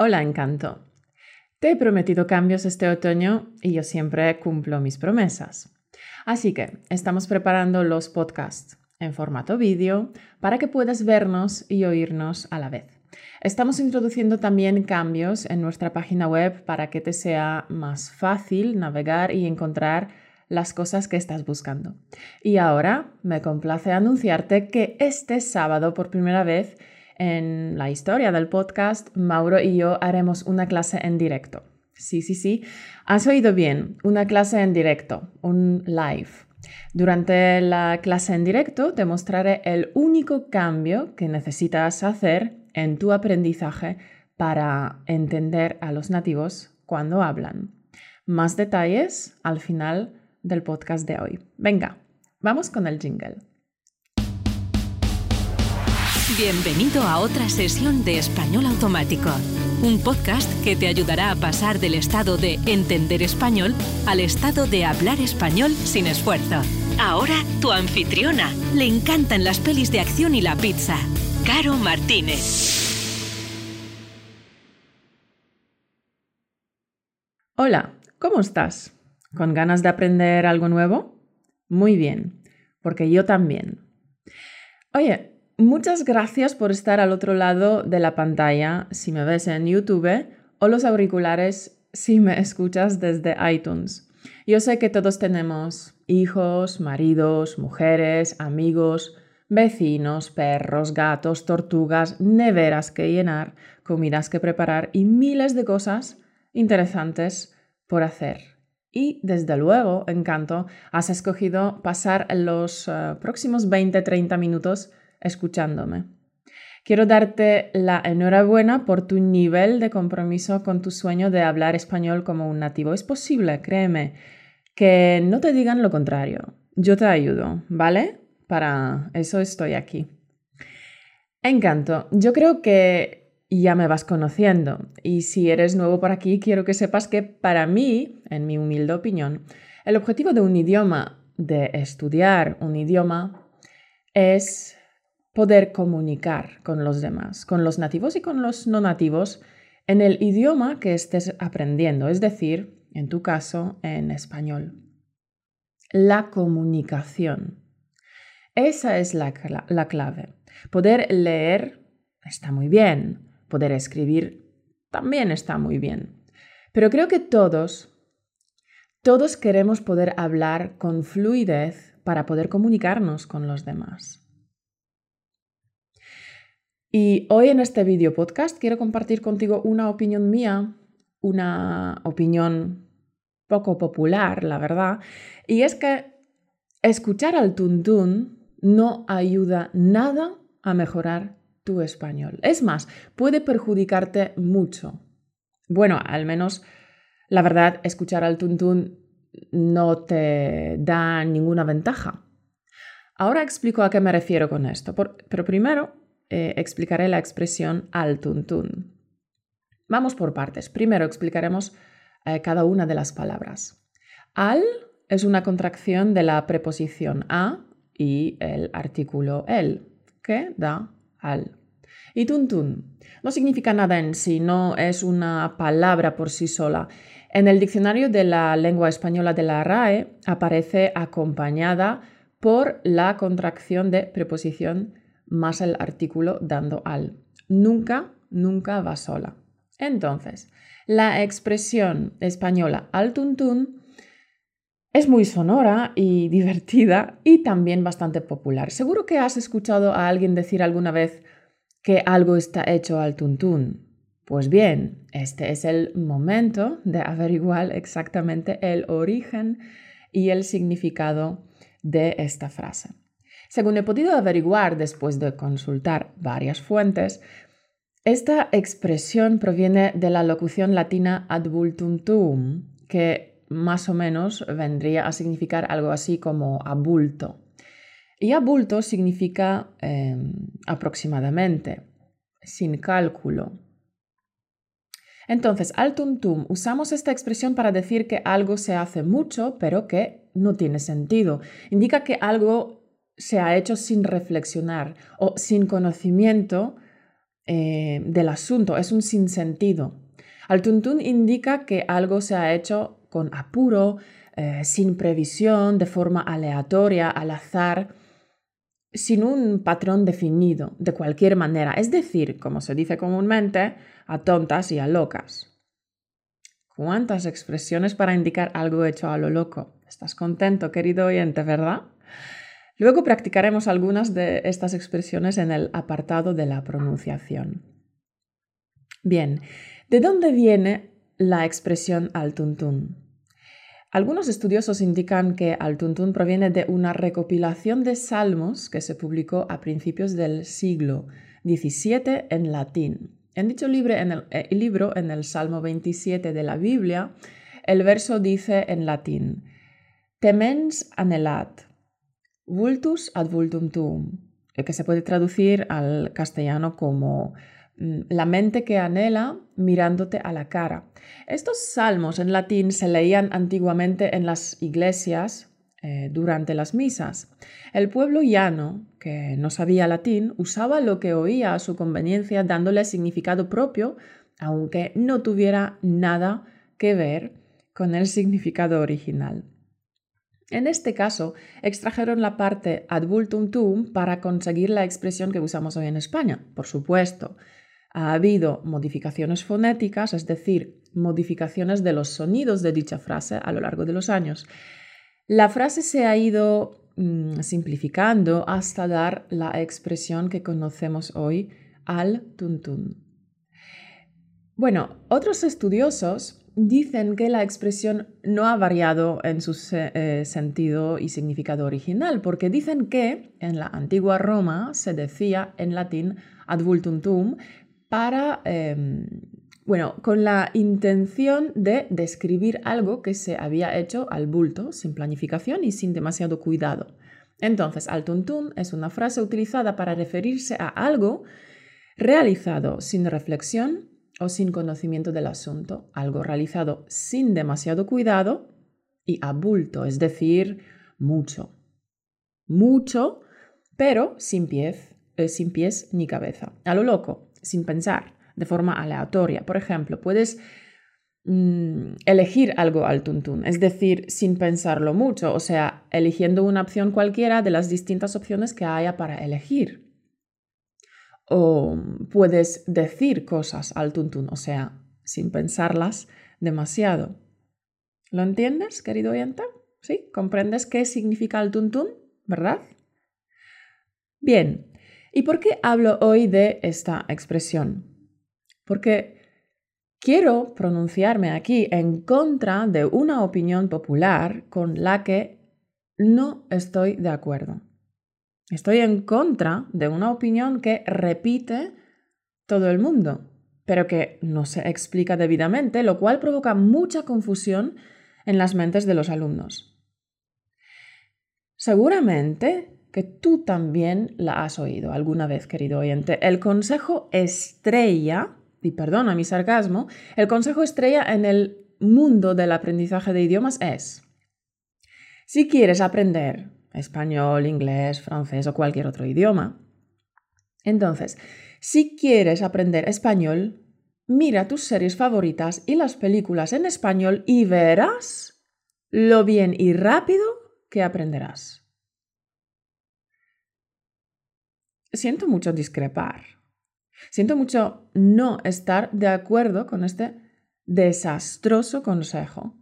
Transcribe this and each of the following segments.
Hola, encanto. Te he prometido cambios este otoño y yo siempre cumplo mis promesas. Así que estamos preparando los podcasts en formato vídeo para que puedas vernos y oírnos a la vez. Estamos introduciendo también cambios en nuestra página web para que te sea más fácil navegar y encontrar las cosas que estás buscando. Y ahora me complace anunciarte que este sábado por primera vez en la historia del podcast, Mauro y yo haremos una clase en directo. Sí, sí, sí, has oído bien, una clase en directo, un live. Durante la clase en directo te mostraré el único cambio que necesitas hacer en tu aprendizaje para entender a los nativos cuando hablan. Más detalles al final del podcast de hoy. Venga, vamos con el jingle. Bienvenido a otra sesión de Español Automático, un podcast que te ayudará a pasar del estado de entender español al estado de hablar español sin esfuerzo. Ahora tu anfitriona. Le encantan las pelis de acción y la pizza. Caro Martínez. Hola, ¿cómo estás? ¿Con ganas de aprender algo nuevo? Muy bien, porque yo también. Oye, Muchas gracias por estar al otro lado de la pantalla si me ves en YouTube o los auriculares si me escuchas desde iTunes. Yo sé que todos tenemos hijos, maridos, mujeres, amigos, vecinos, perros, gatos, tortugas, neveras que llenar, comidas que preparar y miles de cosas interesantes por hacer. Y desde luego, encanto, has escogido pasar los eh, próximos 20-30 minutos escuchándome. Quiero darte la enhorabuena por tu nivel de compromiso con tu sueño de hablar español como un nativo. Es posible, créeme, que no te digan lo contrario. Yo te ayudo, ¿vale? Para eso estoy aquí. Encanto, yo creo que ya me vas conociendo y si eres nuevo por aquí, quiero que sepas que para mí, en mi humilde opinión, el objetivo de un idioma, de estudiar un idioma, es poder comunicar con los demás, con los nativos y con los no nativos, en el idioma que estés aprendiendo, es decir, en tu caso, en español. La comunicación. Esa es la, la clave. Poder leer está muy bien, poder escribir también está muy bien. Pero creo que todos, todos queremos poder hablar con fluidez para poder comunicarnos con los demás. Y hoy en este video podcast quiero compartir contigo una opinión mía, una opinión poco popular, la verdad, y es que escuchar al tuntún no ayuda nada a mejorar tu español. Es más, puede perjudicarte mucho. Bueno, al menos la verdad, escuchar al tuntún no te da ninguna ventaja. Ahora explico a qué me refiero con esto, pero primero eh, explicaré la expresión al tuntún. Vamos por partes. Primero explicaremos eh, cada una de las palabras. Al es una contracción de la preposición a y el artículo el, que da al. Y tuntún no significa nada en sí, no es una palabra por sí sola. En el diccionario de la lengua española de la RAE aparece acompañada por la contracción de preposición más el artículo dando al. Nunca, nunca va sola. Entonces, la expresión española al tuntún es muy sonora y divertida y también bastante popular. Seguro que has escuchado a alguien decir alguna vez que algo está hecho al tuntún. Pues bien, este es el momento de averiguar exactamente el origen y el significado de esta frase. Según he podido averiguar después de consultar varias fuentes, esta expresión proviene de la locución latina ad vultum que más o menos vendría a significar algo así como abulto. Y abulto significa em, aproximadamente, sin cálculo. Entonces, al tuntum usamos esta expresión para decir que algo se hace mucho, pero que no tiene sentido. Indica que algo se ha hecho sin reflexionar o sin conocimiento eh, del asunto, es un sinsentido. Al tuntún indica que algo se ha hecho con apuro, eh, sin previsión, de forma aleatoria, al azar, sin un patrón definido, de cualquier manera. Es decir, como se dice comúnmente, a tontas y a locas. ¿Cuántas expresiones para indicar algo hecho a lo loco? ¿Estás contento, querido oyente, verdad? Luego practicaremos algunas de estas expresiones en el apartado de la pronunciación. Bien, ¿de dónde viene la expresión al tuntún? Algunos estudiosos indican que al tuntún proviene de una recopilación de salmos que se publicó a principios del siglo XVII en latín. En dicho libro en, el, eh, libro, en el Salmo 27 de la Biblia, el verso dice en latín, Temens anelat, vultus ad vultum tuum, que se puede traducir al castellano como Mm, la mente que anhela mirándote a la cara. Estos salmos en latín se leían antiguamente en las iglesias eh, durante las misas. El pueblo llano, que no sabía latín, usaba lo que oía a su conveniencia dándole significado propio, aunque no tuviera nada que ver con el significado original. En este caso, extrajeron la parte ad vultum tuum para conseguir la expresión que usamos hoy en España, por supuesto ha habido modificaciones fonéticas, es decir, modificaciones de los sonidos de dicha frase a lo largo de los años. La frase se ha ido mm, simplificando hasta dar la expresión que conocemos hoy al tuntún. Bueno, otros estudiosos dicen que la expresión no ha variado en su eh, sentido y significado original, porque dicen que en la antigua Roma se decía en latín ad vultum para, em, bueno, con la intención de describir algo que se había hecho al bulto, sin planificación y sin demasiado cuidado. Entonces, al tuntún es una frase utilizada para referirse a algo realizado sin reflexión o sin conocimiento del asunto, algo realizado sin demasiado cuidado y a bulto, es decir, mucho. Mucho, pero sin pies, eh, sin pies ni cabeza. A lo loco sin pensar, de forma aleatoria. Por ejemplo, puedes mm, elegir algo al tuntún, es decir, sin pensarlo mucho, o sea, eligiendo una opción cualquiera de las distintas opciones que haya para elegir. O puedes decir cosas al tuntún, o sea, sin pensarlas demasiado. ¿Lo entiendes, querido oyente? ¿Sí? ¿Comprendes qué significa el tuntún? ¿Verdad? Bien, ¿Y por qué hablo hoy de esta expresión? Porque quiero pronunciarme aquí en contra de una opinión popular con la que no estoy de acuerdo. Estoy en contra de una opinión que repite todo el mundo, pero que no se explica debidamente, lo cual provoca mucha confusión en las mentes de los alumnos. Seguramente que tú también la has oído alguna vez, querido oyente. El consejo estrella, y perdona mi sarcasmo, el consejo estrella en el mundo del aprendizaje de idiomas es, si quieres aprender español, inglés, francés o cualquier otro idioma, entonces, si quieres aprender español, mira tus series favoritas y las películas en español y verás lo bien y rápido que aprenderás. siento mucho discrepar. Siento mucho no estar de acuerdo con este desastroso consejo.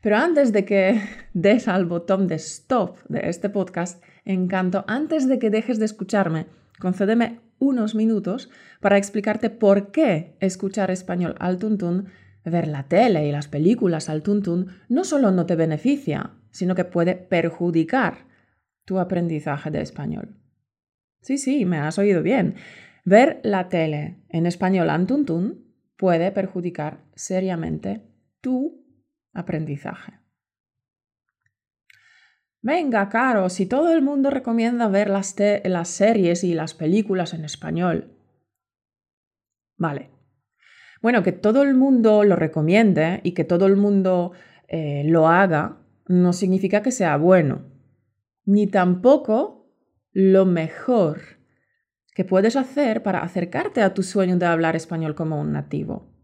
Pero antes de que des al botón de stop de este podcast, encanto, antes de que dejes de escucharme, concédeme unos minutos para explicarte por qué escuchar español al tuntún, ver la tele y las películas al tuntún, no solo no te beneficia, sino que puede perjudicar tu aprendizaje de español. Sí, sí, me has oído bien. Ver la tele en español antuntun puede perjudicar seriamente tu aprendizaje. Venga, Caro, si todo el mundo recomienda ver las, las, series y las películas en español. Vale. Bueno, que todo el mundo lo recomiende y que todo el mundo eh, lo haga no significa que sea bueno, ni tampoco lo mejor que puedes hacer para acercarte a tu sueño de hablar español como un nativo.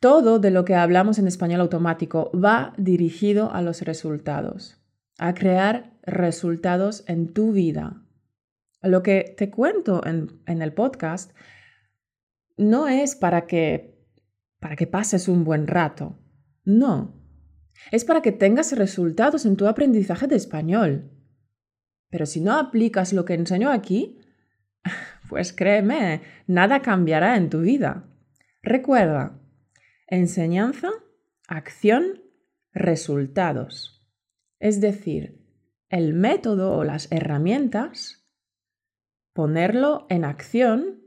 Todo de lo que hablamos en español automático va dirigido a los resultados, a crear resultados en tu vida. Lo que te cuento en, el podcast no es para que, para que pases un buen rato, no. Es para que tengas resultados en tu aprendizaje de español. Pero si no aplicas lo que enseño aquí, pues créeme, nada cambiará en tu vida. Recuerda, Enseñanza, acción, resultados. Es decir, el método o las herramientas, ponerlo en acción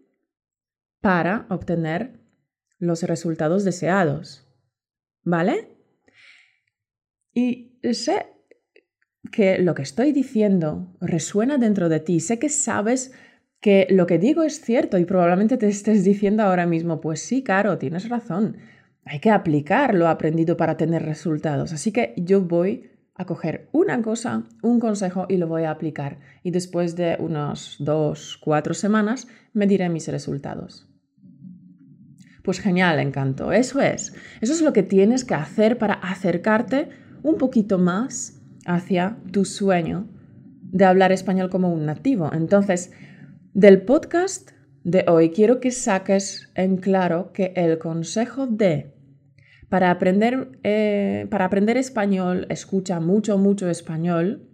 para obtener los resultados deseados. ¿Vale? Y sé que lo que estoy diciendo resuena dentro de ti, sé que sabes que lo que digo es cierto y probablemente te estés diciendo ahora mismo, pues sí, Caro, tienes razón, hay que aplicar lo aprendido para tener resultados. Así que yo voy a coger una cosa, un consejo y lo voy a aplicar. Y después de unos dos, cuatro semanas me diré mis resultados. Pues genial, encanto. Eso es. Eso es lo que tienes que hacer para acercarte un poquito más hacia tu sueño de hablar español como un nativo. Entonces, del podcast de hoy quiero que saques en claro que el consejo de para aprender, eh, para aprender español, escucha mucho, mucho español,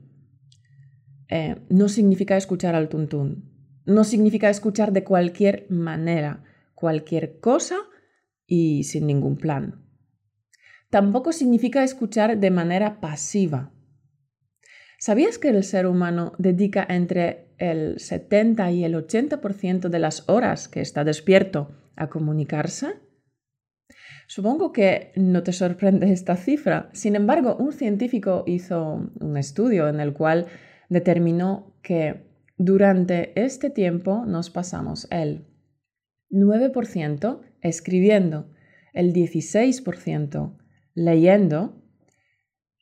eh, no significa escuchar al tuntún. No significa escuchar de cualquier manera, cualquier cosa y sin ningún plan. Tampoco significa escuchar de manera pasiva. ¿Sabías que el ser humano dedica entre el 70 y el 80% de las horas que está despierto a comunicarse? Supongo que no te sorprende esta cifra. Sin embargo, un científico hizo un estudio en el cual determinó que durante este tiempo nos pasamos el 9% escribiendo, el 16% leyendo,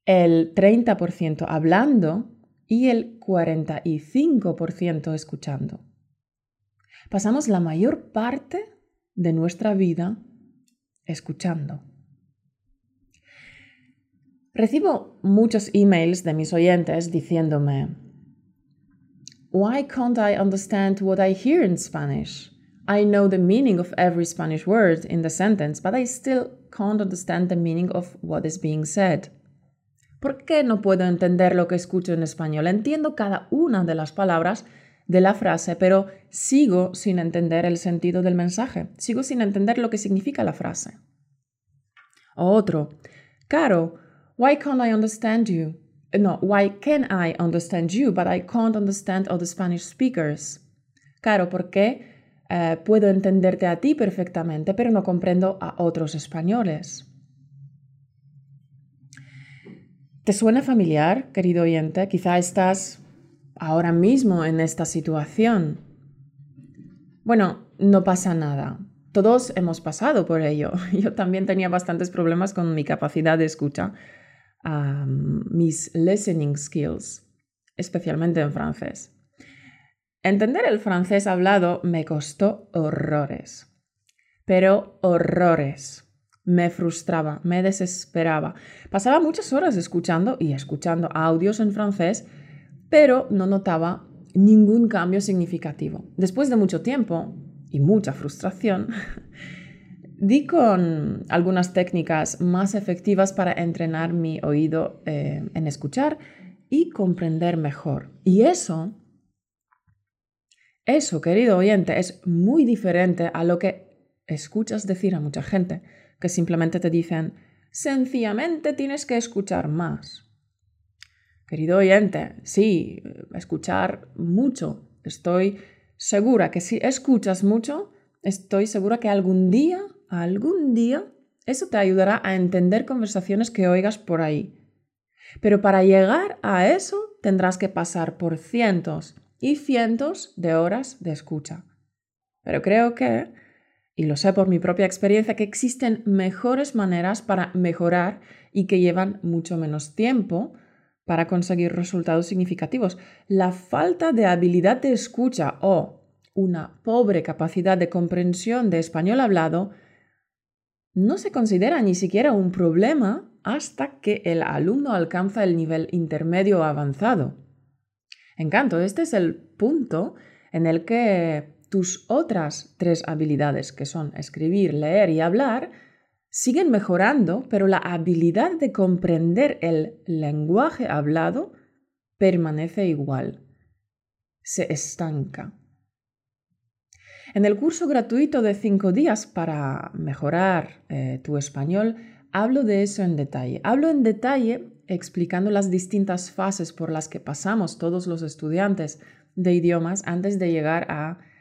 el 30% hablando y el 45% escuchando. Pasamos la mayor parte de nuestra vida escuchando. Recibo muchos emails de mis oyentes diciéndome, Why can't I understand what I hear in Spanish? I know the meaning of every Spanish word in the sentence, but I still can't understand the meaning of what is being said. ¿Por qué no puedo entender lo que escucho en español? Entiendo cada una de las palabras de la frase, pero sigo sin entender el sentido del mensaje, sigo sin entender lo que significa la frase. Otro, Caro, why can't I understand you? No, why can I understand you, but I can't understand other Spanish speakers? Caro, ¿por qué eh, puedo entenderte a ti perfectamente, pero no comprendo a otros españoles? ¿Te suena familiar, querido oyente? Quizá estás ahora mismo en esta situación? Bueno, no pasa nada. Todos hemos pasado por ello. Yo también tenía bastantes problemas con mi capacidad de escucha, mis listening skills, especialmente en francés. Entender el francés hablado me costó horrores, pero horrores. Me frustraba, me desesperaba. Pasaba muchas horas escuchando y escuchando audios en francés pero no notaba ningún cambio significativo. Después de mucho tiempo y mucha frustración, di con algunas técnicas más efectivas para entrenar mi oído eh, en escuchar y comprender mejor. Y eso, eso, querido oyente, es muy diferente a lo que escuchas decir a mucha gente, que simplemente te dicen, sencillamente tienes que escuchar más. Querido oyente, sí, escuchar mucho. Estoy segura que si escuchas mucho, estoy segura que algún día, algún día, eso te ayudará a entender conversaciones que oigas por ahí. Pero para llegar a eso tendrás que pasar por cientos y cientos de horas de escucha. Pero creo que, y lo sé por mi propia experiencia, que existen mejores maneras para mejorar y que llevan mucho menos tiempo para conseguir resultados significativos. La falta de habilidad de escucha o una pobre capacidad de comprensión de español hablado no se considera ni siquiera un problema hasta que el alumno alcanza el nivel intermedio avanzado. En canto, este es el punto en el que tus otras tres habilidades, que son escribir, leer y hablar, siguen mejorando, pero la habilidad de comprender el lenguaje hablado permanece igual. Se estanca. En el curso gratuito de cinco días para mejorar eh, tu español, hablo de eso en detalle. Hablo en detalle explicando las distintas fases por las que pasamos todos los estudiantes de idiomas antes de llegar a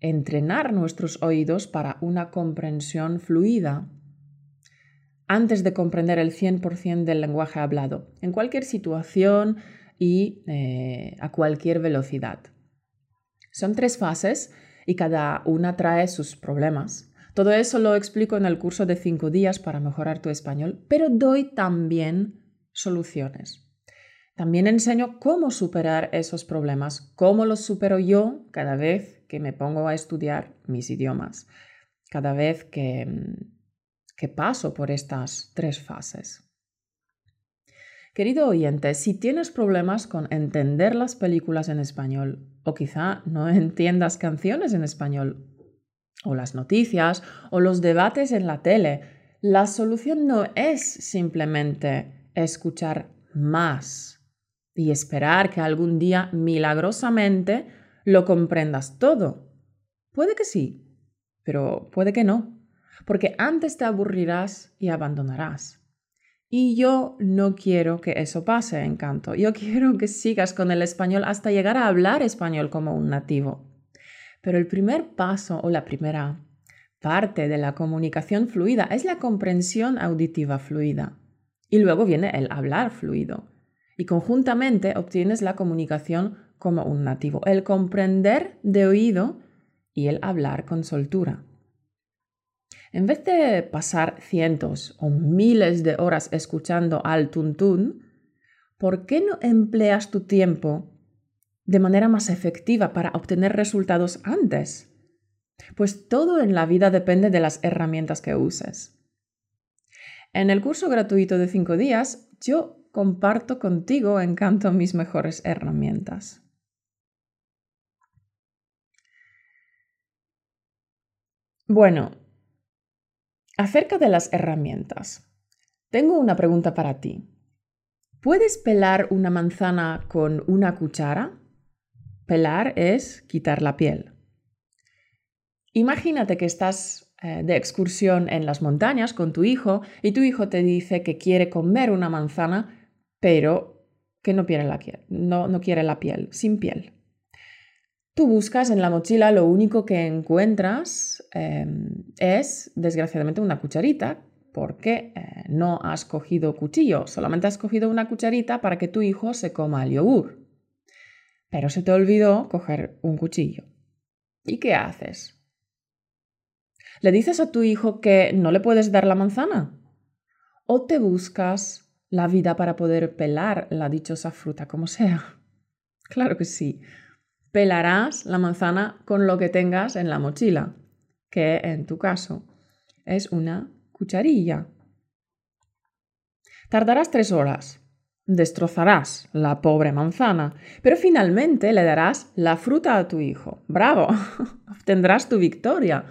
entrenar nuestros oídos para una comprensión fluida antes de comprender el 100% del lenguaje hablado, en cualquier situación y eh, a cualquier velocidad. Son tres fases y cada una trae sus problemas. Todo eso lo explico en el curso de cinco días para mejorar tu español, pero doy también soluciones. También enseño cómo superar esos problemas, cómo los supero yo cada vez que me pongo a estudiar mis idiomas, cada vez que que paso por estas tres fases. Querido oyente, si tienes problemas con entender las películas en español o quizá no entiendas canciones en español o las noticias o los debates en la tele, la solución no es simplemente escuchar más y esperar que algún día milagrosamente lo comprendas todo. Puede que sí, pero puede que no porque antes te aburrirás y abandonarás. Y yo no quiero que eso pase, encanto. Yo quiero que sigas con el español hasta llegar a hablar español como un nativo. Pero el primer paso o la primera parte de la comunicación fluida es la comprensión auditiva fluida. Y luego viene el hablar fluido. Y conjuntamente obtienes la comunicación como un nativo, el comprender de oído y el hablar con soltura. En vez de pasar cientos o miles de horas escuchando al tuntún, ¿por qué no empleas tu tiempo de manera más efectiva para obtener resultados antes? Pues todo en la vida depende de las herramientas que uses. En el curso gratuito de 5 días, yo comparto contigo, encanto, mis mejores herramientas. Bueno, Acerca de las herramientas, tengo una pregunta para ti. ¿Puedes pelar una manzana con una cuchara? Pelar es quitar la piel. Imagínate que estás eh, de excursión en las montañas con tu hijo y tu hijo te dice que quiere comer una manzana, pero que no quiere la, no, no quiere la piel, sin piel. Tú buscas en la mochila, lo único que encuentras em, es, desgraciadamente, una cucharita, porque eh, no has cogido cuchillo, solamente has cogido una cucharita para que tu hijo se coma el yogur. Pero se te olvidó coger un cuchillo. ¿Y qué haces? ¿Le dices a tu hijo que no le puedes dar la manzana? ¿O te buscas la vida para poder pelar la dichosa fruta como sea? Claro que sí pelarás la manzana con lo que tengas en la mochila, que en tu caso es una cucharilla. Tardarás tres horas. Destrozarás la pobre manzana, pero finalmente le darás la fruta a tu hijo. ¡Bravo! Obtendrás tu victoria.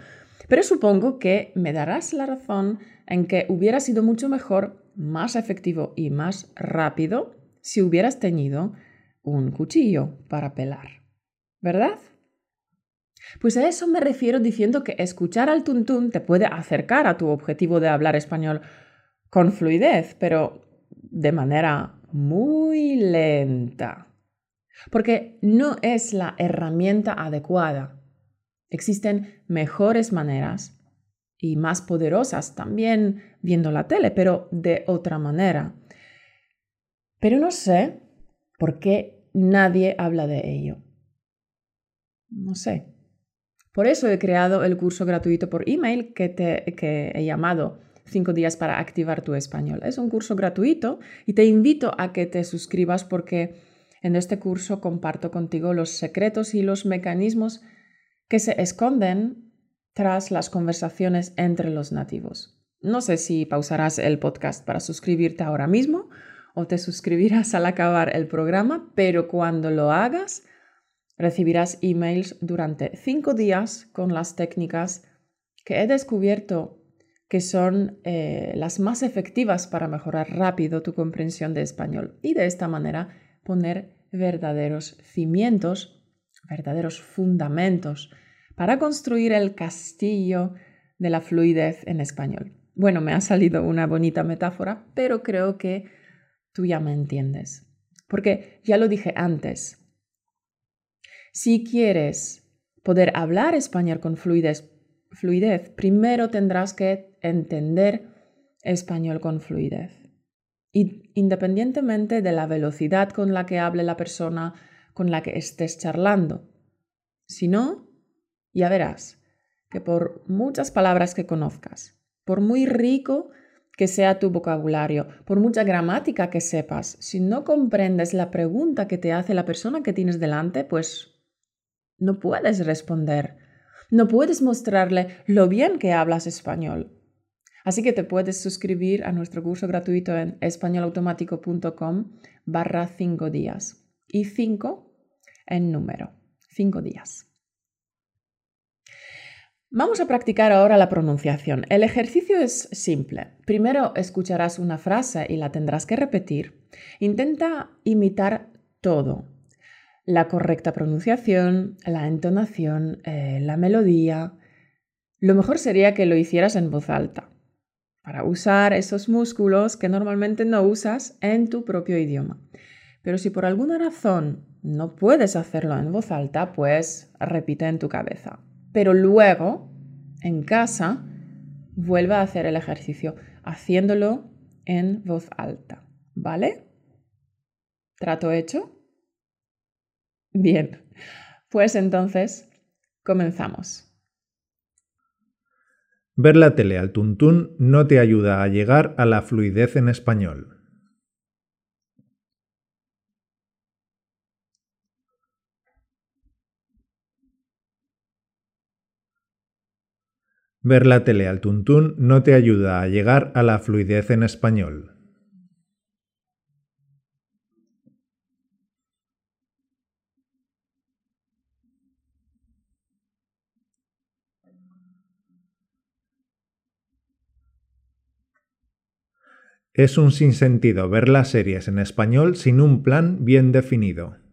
Pero supongo que me darás la razón en que hubiera sido mucho mejor, más efectivo y más rápido si hubieras tenido un cuchillo para pelar. ¿verdad? Pues a eso me refiero diciendo que escuchar al tuntún te puede acercar a tu objetivo de hablar español con fluidez, pero de manera muy lenta. Porque no es la herramienta adecuada. Existen mejores maneras y más poderosas también viendo la tele, pero de otra manera. Pero no sé por qué nadie habla de ello. No sé. Por eso he creado el curso gratuito por email que, te, que he llamado 5 días para activar tu español. Es un curso gratuito y te invito a que te suscribas porque en este curso comparto contigo los secretos y los mecanismos que se esconden tras las conversaciones entre los nativos. No sé si pausarás el podcast para suscribirte ahora mismo o te suscribirás al acabar el programa, pero cuando lo hagas recibirás emails durante cinco días con las técnicas que he descubierto que son eh, las más efectivas para mejorar rápido tu comprensión de español y de esta manera poner verdaderos cimientos, verdaderos fundamentos para construir el castillo de la fluidez en español. Bueno, me ha salido una bonita metáfora, pero creo que tú ya me entiendes. Porque ya lo dije antes, si quieres poder hablar español con fluidez, fluidez, primero tendrás que entender español con fluidez. Y independientemente de la velocidad con la que hable la persona con la que estés charlando. Si no, ya verás que por muchas palabras que conozcas, por muy rico que sea tu vocabulario, por mucha gramática que sepas, si no comprendes la pregunta que te hace la persona que tienes delante, pues no puedes responder. No puedes mostrarle lo bien que hablas español. Así que te puedes suscribir a nuestro curso gratuito en españolautomático.com barra 5 días. Y 5 en número. 5 días. Vamos a practicar ahora la pronunciación. El ejercicio es simple. Primero escucharás una frase y la tendrás que repetir. Intenta imitar todo. La correcta pronunciación, la entonación, eh, la melodía. Lo mejor sería que lo hicieras en voz alta para usar esos músculos que normalmente no usas en tu propio idioma. Pero si por alguna razón no puedes hacerlo en voz alta, pues repite en tu cabeza. Pero luego, en casa, vuelve a hacer el ejercicio haciéndolo en voz alta. ¿Vale? ¿Trato hecho? Bien, pues entonces comenzamos. Ver la tele al tuntún no te ayuda a llegar a la fluidez en español. Ver la tele al tuntún no te ayuda a llegar a la fluidez en español. Es un sinsentido ver las series en español sin un plan bien definido.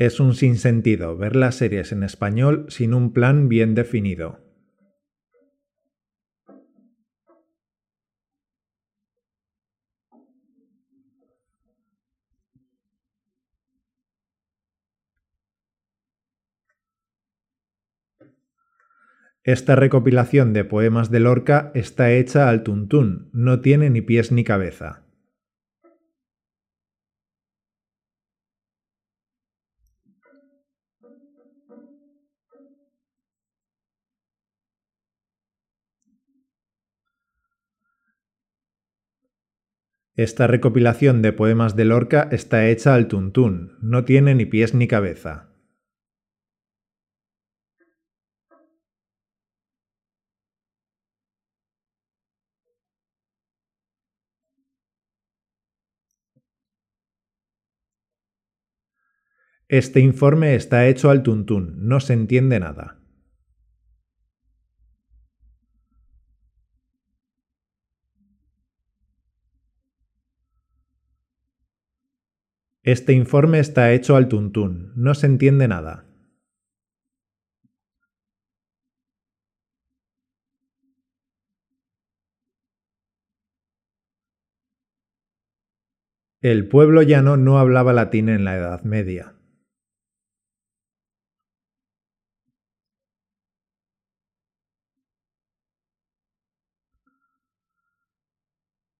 Es un sinsentido ver las series en español sin un plan bien definido. Esta recopilación de poemas de Lorca está hecha al tuntún, no tiene ni pies ni cabeza. Esta recopilación de poemas de Lorca está hecha al tuntún, no tiene ni pies ni cabeza. Este informe está hecho al tuntún, no se entiende nada. Este informe está hecho al tuntún, no se entiende nada. El pueblo llano no hablaba latín en la Edad Media.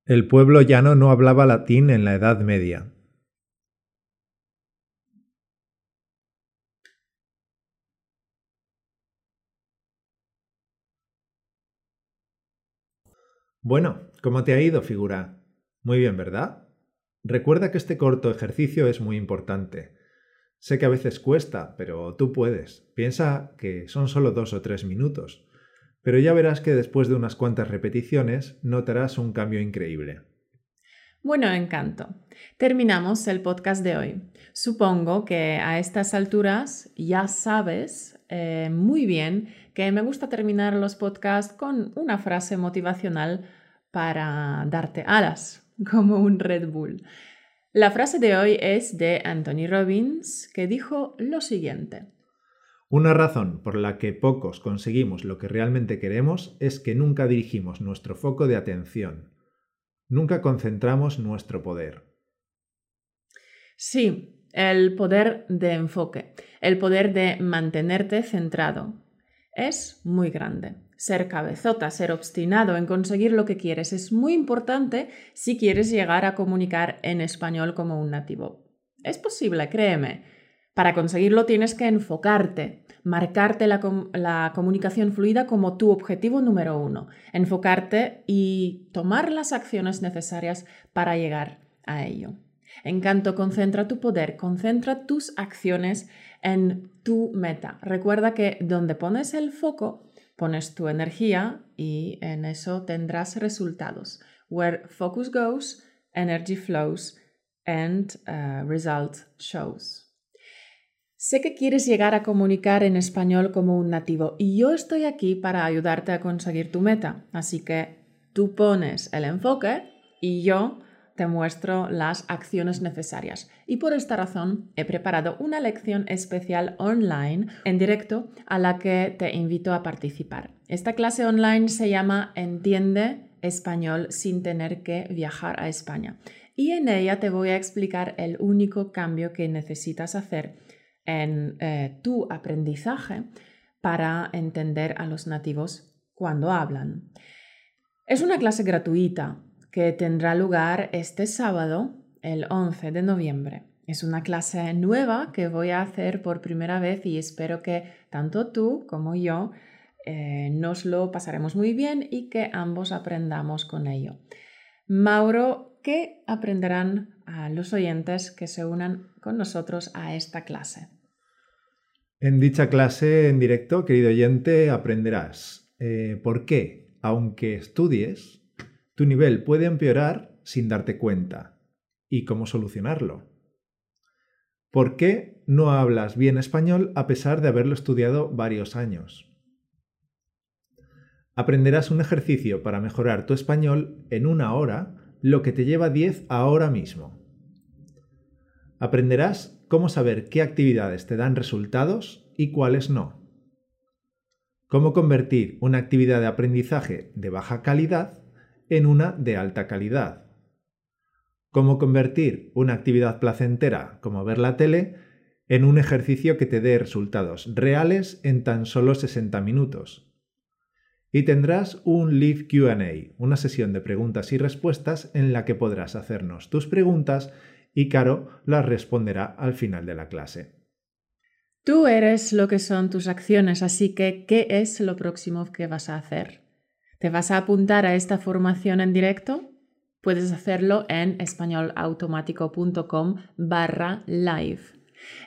El pueblo llano no hablaba latín en la Edad Media. Bueno, ¿cómo te ha ido, figura? Muy bien, ¿verdad? Recuerda que este corto ejercicio es muy importante. Sé que a veces cuesta, pero tú puedes. Piensa que son solo dos o tres minutos pero ya verás que después de unas cuantas repeticiones notarás un cambio increíble. Bueno, encanto. Terminamos el podcast de hoy. Supongo que a estas alturas ya sabes eh, muy bien que me gusta terminar los podcasts con una frase motivacional para darte alas, como un Red Bull. La frase de hoy es de Anthony Robbins, que dijo lo siguiente. Una razón por la que pocos conseguimos lo que realmente queremos es que nunca dirigimos nuestro foco de atención, nunca concentramos nuestro poder. Sí, el poder de enfoque, el poder de mantenerte centrado. Es muy grande. Ser cabezota, ser obstinado en conseguir lo que quieres es muy importante si quieres llegar a comunicar en español como un nativo. Es posible, créeme para conseguirlo tienes que enfocarte, marcarte la, comunicación fluida como tu objetivo número uno, enfocarte y tomar las acciones necesarias para llegar a ello. Encanto, concentra tu poder, concentra tus acciones en tu meta. Recuerda que donde pones el foco, pones tu energía y en eso tendrás resultados. Where focus goes, energy flows and uh, result shows. Sé que quieres llegar a comunicar en español como un nativo y yo estoy aquí para ayudarte a conseguir tu meta. Así que tú pones el enfoque y yo te muestro las acciones necesarias. Y por esta razón he preparado una lección especial online en directo a la que te invito a participar. Esta clase online se llama Entiende español sin tener que viajar a España. Y en ella te voy a explicar el único cambio que necesitas hacer en eh, tu aprendizaje para entender a los nativos cuando hablan. Es una clase gratuita que tendrá lugar este sábado, el 11 de noviembre. Es una clase nueva que voy a hacer por primera vez y espero que tanto tú como yo eh, nos lo pasaremos muy bien y que ambos aprendamos con ello. Mauro, ¿qué aprenderán a los oyentes que se unan con nosotros a esta clase? En dicha clase en directo, querido oyente, aprenderás eh, por qué, aunque estudies, tu nivel puede empeorar sin darte cuenta y cómo solucionarlo. ¿Por qué no hablas bien español a pesar de haberlo estudiado varios años? Aprenderás un ejercicio para mejorar tu español en una hora, lo que te lleva 10 ahora mismo. Aprenderás cómo saber qué actividades te dan resultados y cuáles no. Cómo convertir una actividad de aprendizaje de baja calidad en una de alta calidad. Cómo convertir una actividad placentera como ver la tele en un ejercicio que te dé resultados reales en tan solo 60 minutos. Y tendrás un Live QA, una sesión de preguntas y respuestas en la que podrás hacernos tus preguntas y Caro las responderá al final de la clase. Tú eres lo que son tus acciones, así que ¿qué es lo próximo que vas a hacer? ¿Te vas a apuntar a esta formación en directo? Puedes hacerlo en españolautomático.com barra live.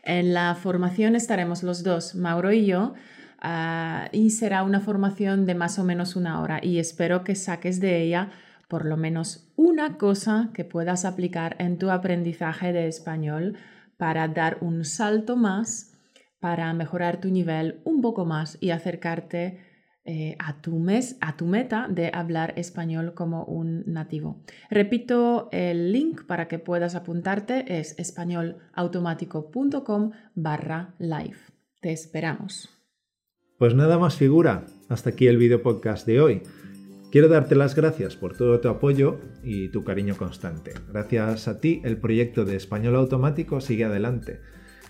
En la formación estaremos los dos, Mauro y yo, ah, y será una formación de más o menos una hora y espero que saques de ella por lo menos una cosa que puedas aplicar en tu aprendizaje de español para dar un salto más, para mejorar tu nivel un poco más y acercarte eh, a, tu mes, a tu meta de hablar español como un nativo. Repito, el link para que puedas apuntarte es españolautomático.com barra live. Te esperamos. Pues nada más figura. Hasta aquí el video podcast de hoy. Quiero darte las gracias por todo tu apoyo y tu cariño constante. Gracias a ti el proyecto de Español Automático sigue adelante.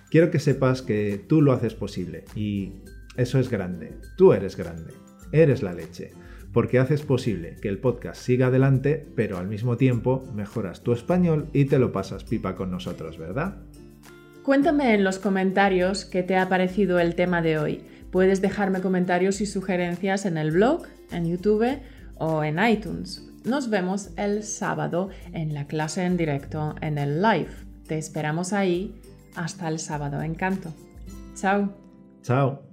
Quiero que sepas que tú lo haces posible y eso es grande. Tú eres grande. Eres la leche. porque haces posible que el podcast siga adelante, pero al mismo tiempo mejoras tu español y te lo pasas pipa con nosotros, ¿verdad? Cuéntame en los comentarios qué te ha parecido el tema de hoy. Puedes dejarme comentarios y sugerencias en el blog, en YouTube o en iTunes. Nos vemos el sábado en la clase en directo en el live. Te esperamos ahí. Hasta el sábado. Encanto. Chao. Chao.